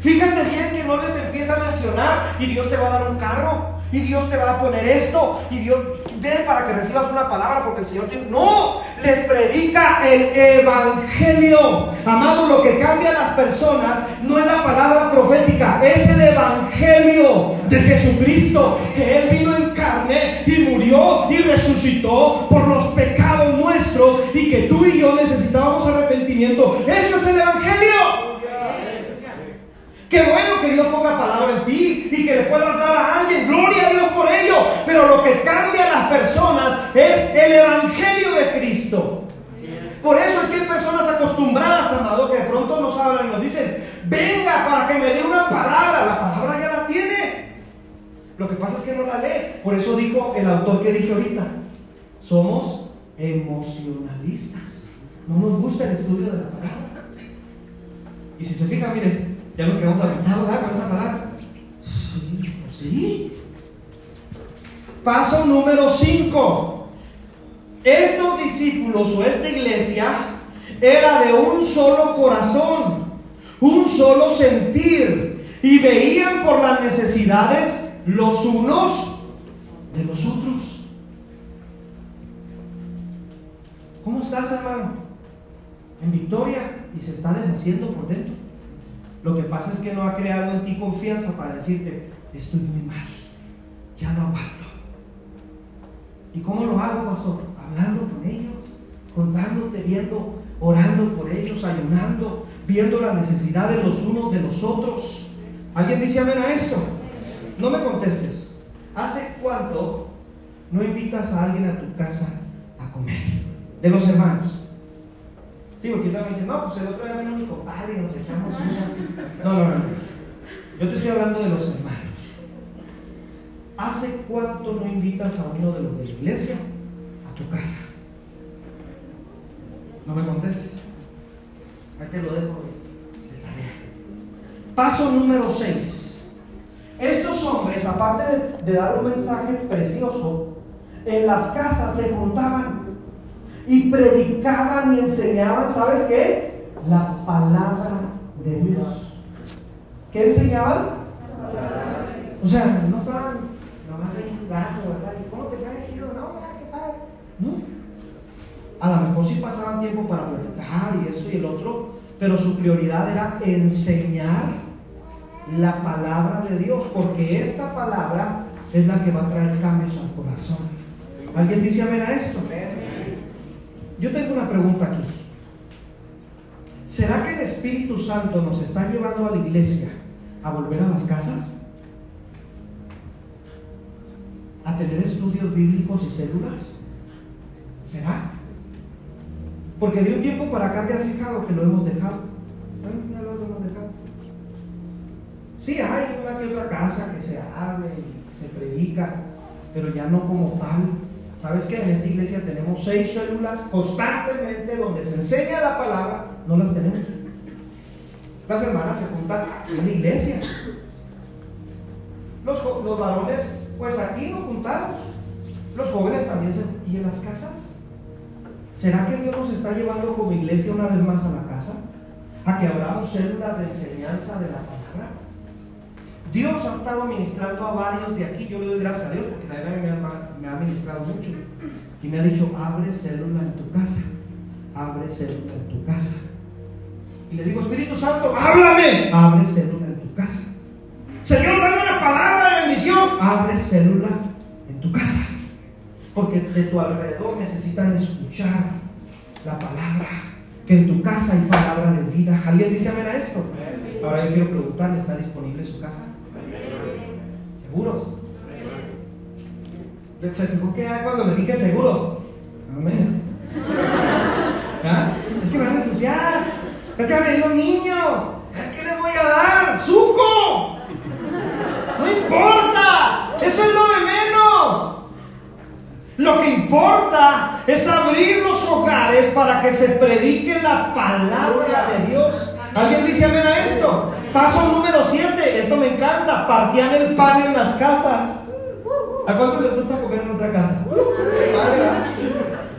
Fíjate bien que no les empieza a mencionar y Dios te va a dar un carro y Dios te va a poner esto y Dios para que recibas una palabra porque el Señor tiene no les predica el evangelio. Amado lo que cambia a las personas no es la palabra profética es el evangelio de Jesucristo que él vino en carne y murió y resucitó por los pecados nuestros y que tú y yo necesitábamos arrepentimiento. Eso es el evangelio Qué bueno que Dios ponga palabra en ti y que le puedas dar a alguien. Gloria a Dios por ello. Pero lo que cambia a las personas es el Evangelio de Cristo. Por eso es que hay personas acostumbradas, amado, que de pronto nos hablan y nos dicen, venga para que me dé una palabra. La palabra ya la tiene. Lo que pasa es que no la lee. Por eso dijo el autor que dije ahorita, somos emocionalistas. No nos gusta el estudio de la palabra. Y si se fija, miren, ya nos quedamos aventados ¿verdad? con esa palabra. Sí, sí. Paso número 5. Estos discípulos o esta iglesia era de un solo corazón, un solo sentir y veían por las necesidades los unos de los otros. ¿Cómo estás, hermano? En victoria y se está deshaciendo por dentro. Lo que pasa es que no ha creado en ti confianza para decirte, estoy muy mal, ya no aguanto. ¿Y cómo lo hago, pastor? Hablando con ellos, contándote, viendo, orando por ellos, ayunando, viendo la necesidad de los unos de los otros. ¿Alguien dice amén a esto? No me contestes. ¿Hace cuánto no invitas a alguien a tu casa a comer? De los hermanos. Sí, porque usted me dice, no, pues el otro día vino mi compadre y nos echamos unas. No, no, no. Yo te estoy hablando de los hermanos. ¿Hace cuánto no invitas a uno de los de la iglesia a tu casa? No me contestes. Ahí te lo dejo de tarea. Paso número 6. Estos hombres, aparte de, de dar un mensaje precioso, en las casas se juntaban y predicaban y enseñaban, ¿sabes qué? La palabra de Dios. ¿Qué enseñaban? O sea, no estaban nomás ahí jugando, ¿verdad? ¿Y cómo te cae No, ¿qué tal? No. A lo mejor sí pasaban tiempo para platicar y esto y el otro, pero su prioridad era enseñar la palabra de Dios, porque esta palabra es la que va a traer cambios al corazón. ¿Alguien dice amén a esto? Yo tengo una pregunta aquí. ¿Será que el Espíritu Santo nos está llevando a la iglesia a volver a las casas? ¿A tener estudios bíblicos y células? ¿Será? Porque de un tiempo para acá te has fijado que lo hemos dejado. hemos dejado. Sí, hay una que otra casa que se abre y se predica, pero ya no como tal ¿Sabes que en esta iglesia tenemos seis células constantemente donde se enseña la palabra? No las tenemos. Las hermanas se juntan aquí en la iglesia. Los, los varones, pues aquí nos juntamos. Los jóvenes también se... ¿Y en las casas? ¿Será que Dios nos está llevando como iglesia una vez más a la casa? A que abramos células de enseñanza de la palabra. Dios ha estado ministrando a varios de aquí. Yo le doy gracias a Dios porque también me ha, me ha ministrado mucho. Y me ha dicho, abre célula en tu casa. Abre célula en tu casa. Y le digo, Espíritu Santo, háblame. Abre célula en tu casa. Señor, dame una palabra de bendición. Abre célula en tu casa. Porque de tu alrededor necesitan escuchar la palabra. Que en tu casa hay palabra de vida. ¿Alguien dice amén a esto? Ahora yo quiero preguntarle, ¿está disponible su casa? ¿Seguros? ¿Se fijó que cuando le dije seguros? Amén. ¿Ah? Es que me van a ensuciar. Es van a venir los niños. ¿Qué les voy a dar? ¡Suco! No importa. Eso es lo de menos. Lo que importa es abrir los hogares para que se predique la palabra de Dios. ¿Alguien dice amén a esto? Paso número 7. Esto me encanta. Partían el pan en las casas. ¿A cuánto les gusta comer en otra casa? ¡Qué padre!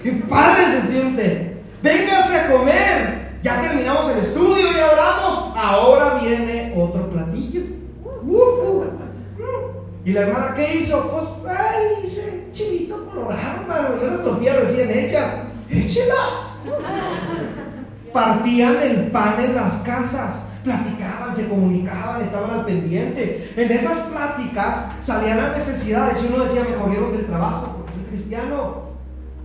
¡Qué padre se siente! Vénganse a comer. Ya terminamos el estudio y hablamos. Ahora viene otro platillo. ¿Y la hermana qué hizo? Pues, ay, hice chilito colorado, hermano. Yo las tortillas recién hechas. Échelas. Partían el pan en las casas, platicaban, se comunicaban, estaban al pendiente. En esas pláticas salían las necesidades y uno decía, me corrieron del trabajo porque soy cristiano.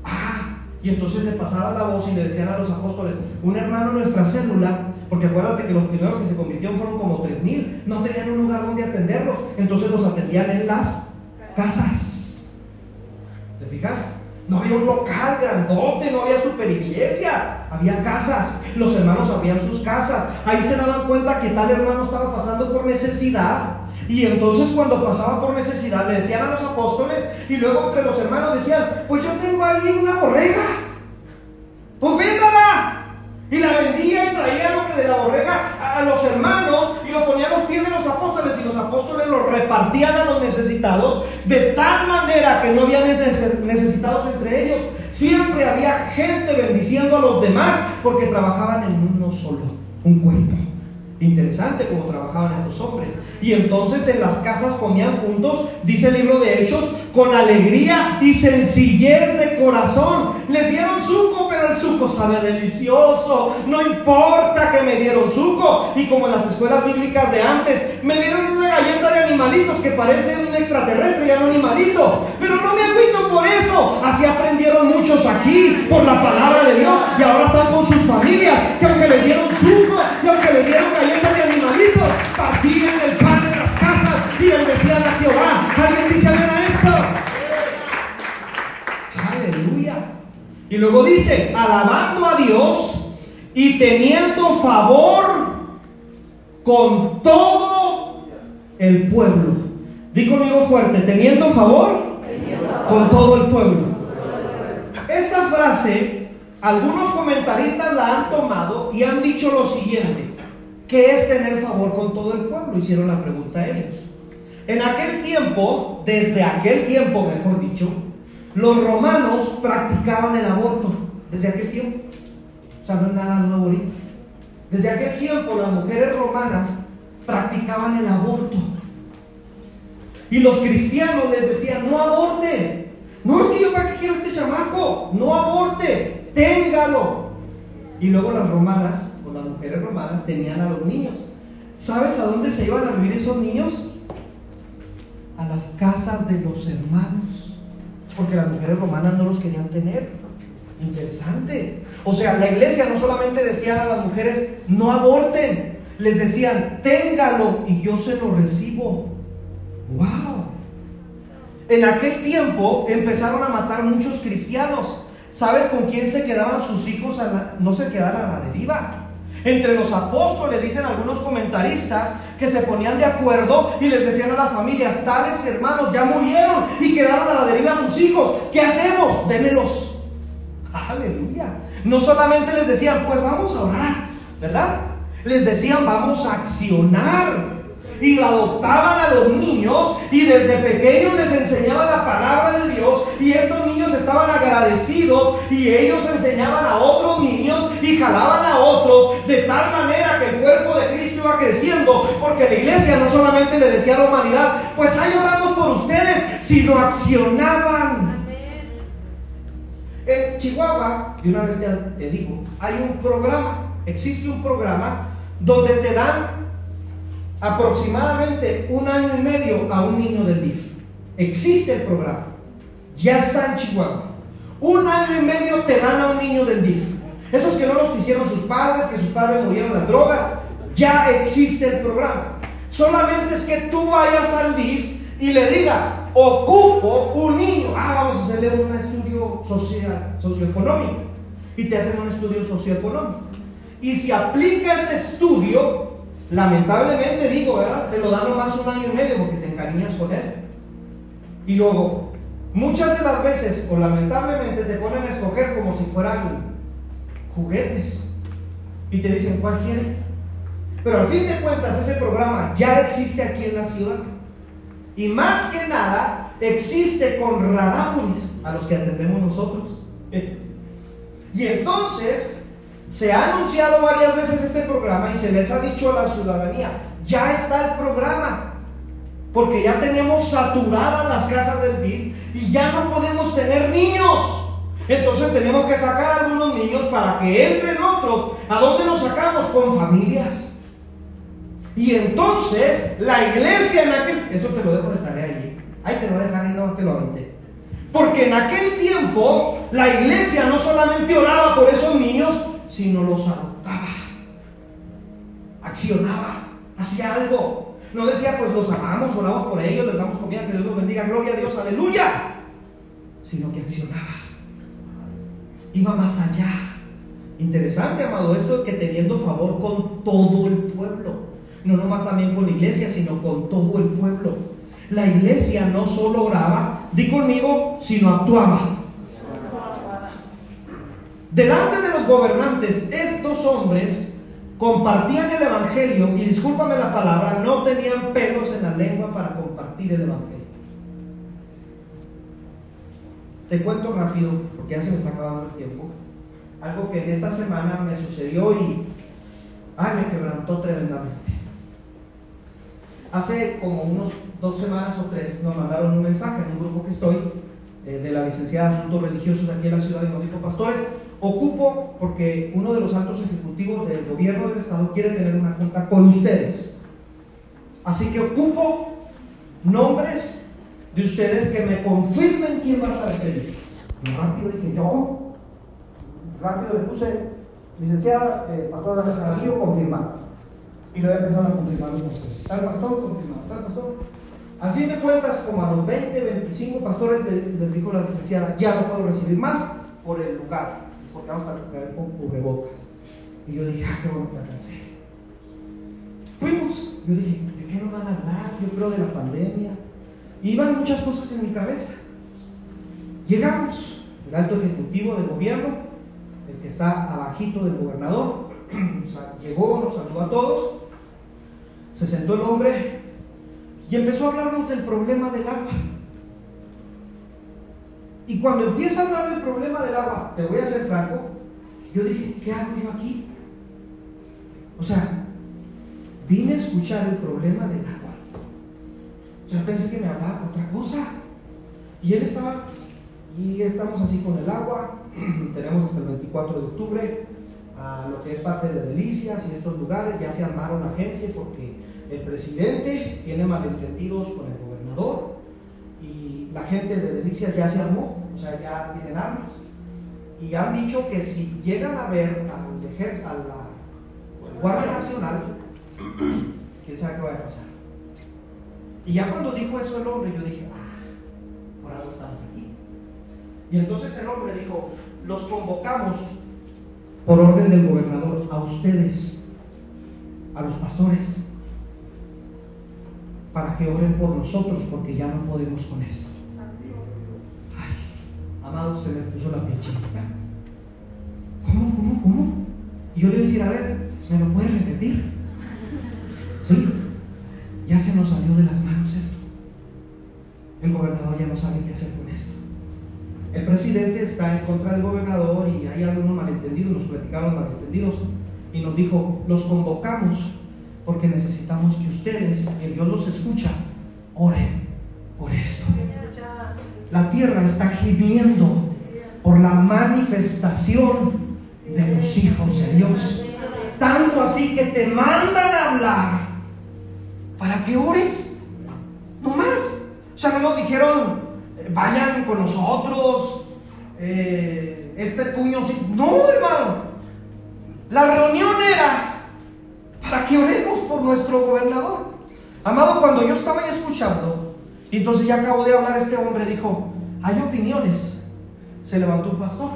Ah, y entonces le pasaba la voz y le decían a los apóstoles, un hermano en nuestra célula, porque acuérdate que los primeros que se convirtieron fueron como tres mil, no tenían un lugar donde atenderlos, entonces los atendían en las casas. ¿Te fijas? No había un local grandote, no había super iglesia, había casas. Los hermanos abrían sus casas. Ahí se daban cuenta que tal hermano estaba pasando por necesidad. Y entonces cuando pasaba por necesidad le decían a los apóstoles y luego que los hermanos decían, pues yo tengo ahí una borrega. Pues véndala. Y la vendía y traía lo que de la borrega a los hermanos y lo ponía a los pies de los apóstoles los repartían a los necesitados de tal manera que no había necesitados entre ellos. Siempre había gente bendiciendo a los demás porque trabajaban en uno solo, un cuerpo. Interesante cómo trabajaban estos hombres. Y entonces en las casas comían juntos, dice el libro de Hechos, con alegría y sencillez de corazón. Les dieron suco, el suco sabe delicioso. No importa que me dieron suco. Y como en las escuelas bíblicas de antes, me dieron una galleta de animalitos que parece un extraterrestre, ya no animalito. Pero no me agüito por eso. Así aprendieron muchos aquí por la palabra de Dios y ahora están con sus familias. Que aunque les dieron suco y aunque les dieron galletas de animalitos, partían el Y luego dice, alabando a Dios y teniendo favor con todo el pueblo. Di conmigo fuerte, teniendo favor con todo el pueblo. Esta frase, algunos comentaristas la han tomado y han dicho lo siguiente. ¿Qué es tener favor con todo el pueblo? Hicieron la pregunta a ellos. En aquel tiempo, desde aquel tiempo, mejor dicho, los romanos practicaban el aborto. Desde aquel tiempo. O sea, no es nada nuevo ahorita. Desde aquel tiempo las mujeres romanas practicaban el aborto. Y los cristianos les decían, no aborte. No es que yo para qué quiero este chamaco. No aborte. Téngalo. Y luego las romanas las mujeres romanas tenían a los niños. ¿Sabes a dónde se iban a vivir esos niños? A las casas de los hermanos. Porque las mujeres romanas no los querían tener. Interesante. O sea, la iglesia no solamente decían a las mujeres, no aborten, les decían, téngalo y yo se lo recibo. ¡Wow! En aquel tiempo empezaron a matar muchos cristianos. ¿Sabes con quién se quedaban sus hijos? no se quedaban a la deriva. Entre los apóstoles, dicen algunos comentaristas, que se ponían de acuerdo y les decían a las familias, tales hermanos ya murieron y quedaron a la deriva a sus hijos. ¿Qué hacemos? Démelos. Aleluya. No solamente les decían, pues vamos a orar, ¿verdad? Les decían, vamos a accionar y adoptaban a los niños y desde pequeños les enseñaban la palabra de Dios y estos niños estaban agradecidos y ellos enseñaban a otros niños y jalaban a otros de tal manera cuerpo de Cristo iba creciendo, porque la iglesia no solamente le decía a la humanidad, pues ahí oramos por ustedes, sino accionaban. En Chihuahua, y una vez te, te digo, hay un programa, existe un programa donde te dan aproximadamente un año y medio a un niño del DIF. Existe el programa, ya está en Chihuahua. Un año y medio te dan a un niño del DIF. Esos que no los quisieron sus padres, que sus padres murieron las drogas, ya existe el programa. Solamente es que tú vayas al DIF y le digas, ocupo un niño. Ah, vamos a hacerle un estudio social, socioeconómico. Y te hacen un estudio socioeconómico. Y si aplica ese estudio, lamentablemente digo, ¿verdad? Te lo dan nomás un año y medio porque te encariñas con él. Y luego, muchas de las veces, o lamentablemente, te ponen a escoger como si fueran juguetes. Y te dicen, ¿cuál quiere? Pero al fin de cuentas, ese programa ya existe aquí en la ciudad. Y más que nada, existe con rarámuris a los que atendemos nosotros. Y entonces, se ha anunciado varias veces este programa y se les ha dicho a la ciudadanía, ya está el programa, porque ya tenemos saturadas las casas del DIF y ya no podemos tener niños. Entonces tenemos que sacar algunos niños para que entren otros. ¿A dónde nos sacamos? Con familias. Y entonces la iglesia en aquel... Eso te lo dejo de tarea allí. Ahí te lo voy a dejar ahí, no te lo aventé. Porque en aquel tiempo la iglesia no solamente oraba por esos niños, sino los adoptaba. Accionaba, hacía algo. No decía, pues los amamos, oramos por ellos, les damos comida, que Dios los bendiga, gloria a Dios, aleluya. Sino que accionaba iba más allá. Interesante, amado, esto que teniendo favor con todo el pueblo. No nomás también con la iglesia, sino con todo el pueblo. La iglesia no solo oraba, di conmigo, sino actuaba. Delante de los gobernantes, estos hombres compartían el Evangelio y discúlpame la palabra, no tenían pelos en la lengua para compartir el Evangelio. Te cuento rápido, porque ya se me está acabando el tiempo, algo que en esta semana me sucedió y ay, me quebrantó tremendamente. Hace como unos dos semanas o tres nos mandaron un mensaje en un grupo que estoy eh, de la licenciada de Asuntos Religiosos de aquí en la ciudad de nos pastores, ocupo porque uno de los altos ejecutivos del gobierno del estado quiere tener una junta con ustedes. Así que ocupo nombres de ustedes que me confirmen quién va a estar. Y rápido dije, yo, rápido le puse, licenciada, eh, pastor de Carrillo, confirmar. Y luego empezaron a confirmar los pastores. Tal pastor, confirmado, tal pastor. Al fin de cuentas, como a los 20, 25 pastores le, dijo la licenciada, ya no puedo recibir más por el lugar, porque vamos a traer con cubrebocas. Y yo dije, ah, qué bueno que alcancé. Fuimos. Yo dije, ¿de qué nos van a hablar? Yo creo de la pandemia Iban muchas cosas en mi cabeza. Llegamos, el alto ejecutivo del gobierno, el que está abajito del gobernador, llegó, nos saludó a todos, se sentó el hombre y empezó a hablarnos del problema del agua. Y cuando empieza a hablar del problema del agua, te voy a ser franco, yo dije, ¿qué hago yo aquí? O sea, vine a escuchar el problema del agua yo pensé que me hablaba otra cosa. Y él estaba, y estamos así con el agua, tenemos hasta el 24 de octubre, a lo que es parte de Delicias y estos lugares, ya se armaron la gente porque el presidente tiene malentendidos con el gobernador y la gente de Delicias ya se armó, o sea, ya tienen armas. Y han dicho que si llegan a ver al ejército, a la Guardia Nacional, quién sabe qué va a pasar. Y ya cuando dijo eso el hombre, yo dije, ah, por algo estamos aquí. Y entonces el hombre dijo, los convocamos por orden del gobernador a ustedes, a los pastores, para que oren por nosotros, porque ya no podemos con esto. Ay, amado, se me puso la pichita. ¿Cómo, cómo, cómo? Y yo le iba a decir, a ver, ¿me lo puedes repetir? Sí, ya se nos salió de las manos esto. El gobernador ya no sabe qué hacer con esto. El presidente está en contra del gobernador y hay algunos malentendidos, nos platicaron malentendidos. y nos dijo, los convocamos porque necesitamos que ustedes, que Dios los escucha, oren por esto. La tierra está gimiendo por la manifestación de los hijos de Dios. Tanto así que te mandan a hablar que ores. No más. O sea, no nos dijeron, eh, vayan con nosotros, eh, este puño. No, hermano. La reunión era para que oremos por nuestro gobernador. Amado, cuando yo estaba ahí escuchando, y entonces ya acabo de hablar este hombre, dijo, hay opiniones. Se levantó un pastor,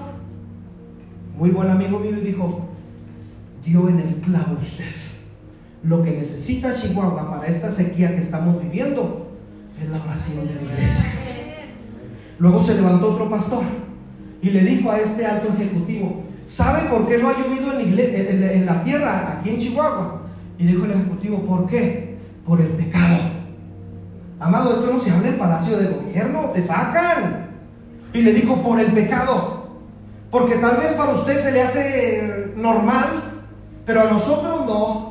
muy buen amigo mío, y dijo, dio en el clavo usted. Lo que necesita Chihuahua para esta sequía que estamos viviendo es la oración de la iglesia. Luego se levantó otro pastor y le dijo a este alto ejecutivo, ¿sabe por qué no ha llovido en, la tierra aquí en Chihuahua? Y dijo el ejecutivo, ¿por qué? Por el pecado. Amado, esto no se habla en palacio de gobierno, te sacan. Y le dijo, por el pecado. Porque tal vez para usted se le hace normal, pero a nosotros no.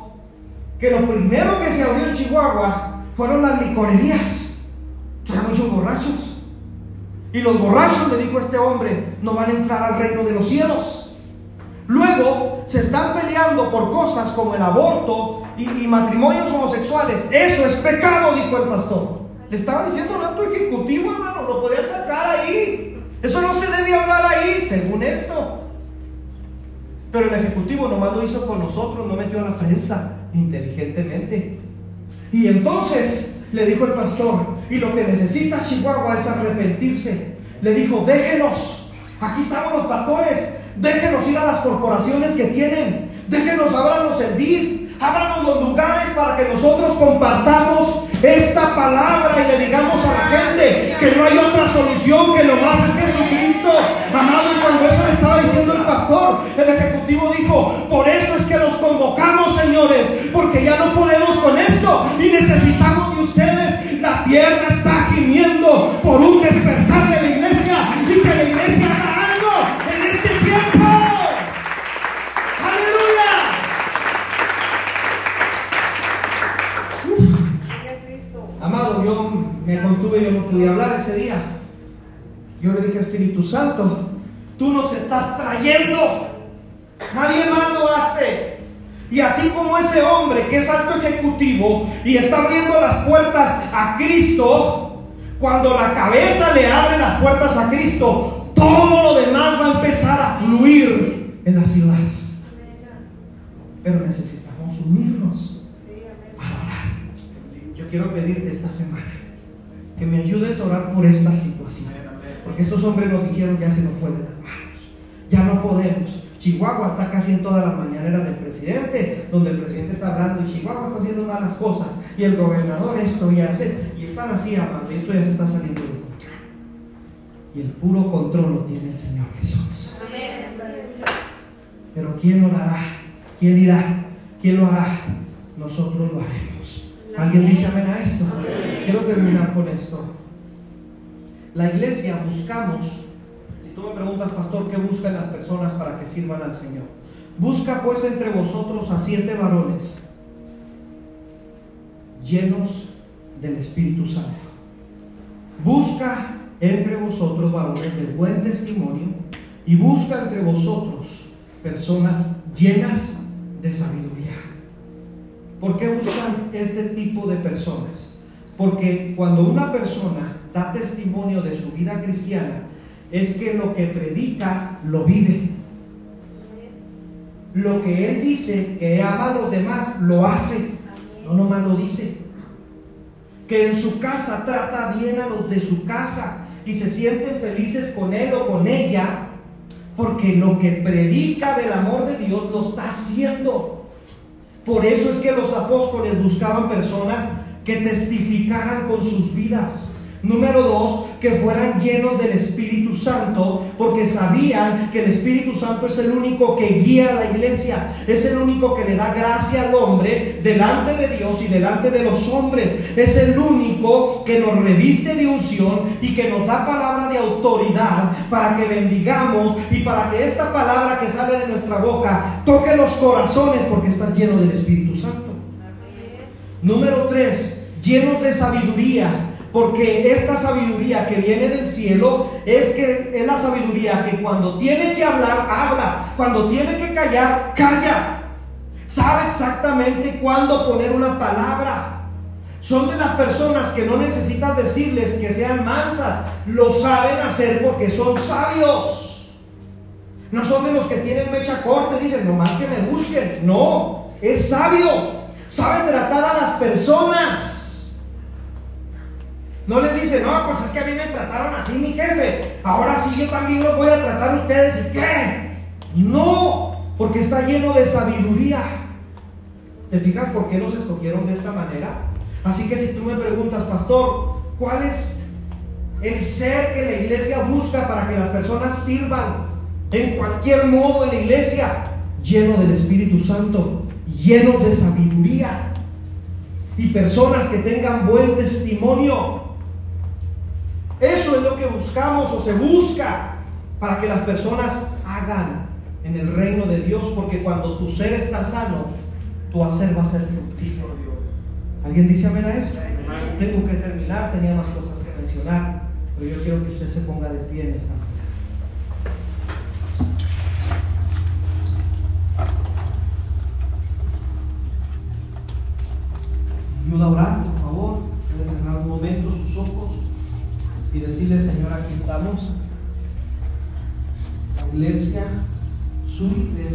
Que lo primero que se abrió en Chihuahua fueron las licorerías. Hay muchos borrachos. Y los borrachos, le dijo este hombre, no van a entrar al reino de los cielos. Luego se están peleando por cosas como el aborto y, matrimonios homosexuales. Eso es pecado, dijo el pastor. Le estaba diciendo un alto ejecutivo, hermano, lo podían sacar ahí. Eso no se debía hablar ahí, según esto. Pero el ejecutivo nomás lo hizo con nosotros, no metió a la prensa inteligentemente. Y entonces le dijo el pastor, y lo que necesita Chihuahua es arrepentirse. Le dijo, déjenos, aquí estamos los pastores, déjenos ir a las corporaciones que tienen, déjenos, ábranos el DIF, ábranos los lugares para que nosotros compartamos esta palabra y le digamos a la gente que no hay otra solución, que lo más es Jesucristo. Amado, y cuando eso le estaba diciendo el pastor, el ejecutivo dijo, por eso es que los convocamos, señores, porque ya no podemos con esto y necesitamos de ustedes. La tierra está gimiendo por un despertar de la iglesia y que la iglesia haga algo en este tiempo. Amado, yo me contuve, yo no podía hablar ese día. Yo le dije, Espíritu Santo, tú nos estás trayendo. Nadie más lo hace. Y así como ese hombre que es alto ejecutivo y está abriendo las puertas a Cristo, cuando la cabeza le abre las puertas a Cristo, todo lo demás va a empezar a fluir en la ciudad. Pero necesitamos unirnos quiero pedirte esta semana que me ayudes a orar por esta situación. Porque estos hombres nos dijeron ya se nos fue de las manos. Ya no podemos. Chihuahua está casi en todas las mañaneras del presidente, donde el presidente está hablando y Chihuahua está haciendo malas cosas. Y el gobernador esto y hace. Y están así, amando. Y esto ya se está saliendo de control. Y el puro control lo tiene el Señor Jesús. Pero ¿quién orará? ¿Quién irá? ¿Quién lo hará? Nosotros lo haremos. ¿Alguien dice amén a esto? Quiero terminar con esto. La iglesia buscamos, si tú me preguntas, pastor, ¿qué buscan las personas para que sirvan al Señor? Busca pues entre vosotros a siete varones llenos del Espíritu Santo. Busca entre vosotros varones de buen testimonio y busca entre vosotros personas llenas de sabiduría. ¿Por qué buscan este tipo de personas? Porque cuando una persona da testimonio de su vida cristiana, es que lo que predica lo vive. Lo que él dice que ama a los demás, lo hace. No nomás lo dice. Que en su casa trata bien a los de su casa y se sienten felices con él o con ella, porque lo que predica del amor de Dios lo está haciendo. Por eso es que los apóstoles buscaban personas que testificaran con sus vidas, Número dos, que fueran llenos del Espíritu Santo, porque sabían que el Espíritu Santo es el único que guía a la iglesia, es el único que le da gracia al hombre delante de Dios y delante de los hombres, es el único que nos reviste de unción y que nos da palabra de autoridad para que bendigamos y para que esta palabra que sale de nuestra boca toque los corazones porque está lleno del Espíritu Santo. Número tres, llenos de sabiduría porque esta sabiduría que viene del cielo es que es la sabiduría que cuando tiene que hablar, habla. Cuando tiene que callar, calla. Sabe exactamente cuándo poner una palabra. Son de las personas que no necesitas decirles que sean mansas. Lo saben hacer porque son sabios. No son de los que tienen mecha corta y dicen, nomás que me busquen. No, es sabio. Sabe tratar a las personas. No les dice, no, pues es que a mí me trataron así mi jefe. Ahora sí yo también los voy a tratar a ustedes. ¿Y qué? No, porque está lleno de sabiduría. ¿Te fijas por qué los escogieron de esta manera? Así que si tú me preguntas, pastor, ¿cuál es el ser que la iglesia busca para que las personas sirvan en cualquier modo en la iglesia? Lleno del Espíritu Santo, lleno de sabiduría y personas que tengan buen testimonio. Eso es lo que buscamos o se busca para que las personas hagan en el reino de Dios, porque cuando tu ser está sano, tu hacer va a ser fructífero. ¿Alguien dice amén a eso? Tengo que terminar, tenía más cosas que mencionar, pero yo quiero que usted se ponga de pie en esta mañana. Ayuda a orar, por favor. Puede cerrar un momento sus ojos y decirle, Señor, aquí estamos. La iglesia, su iglesia.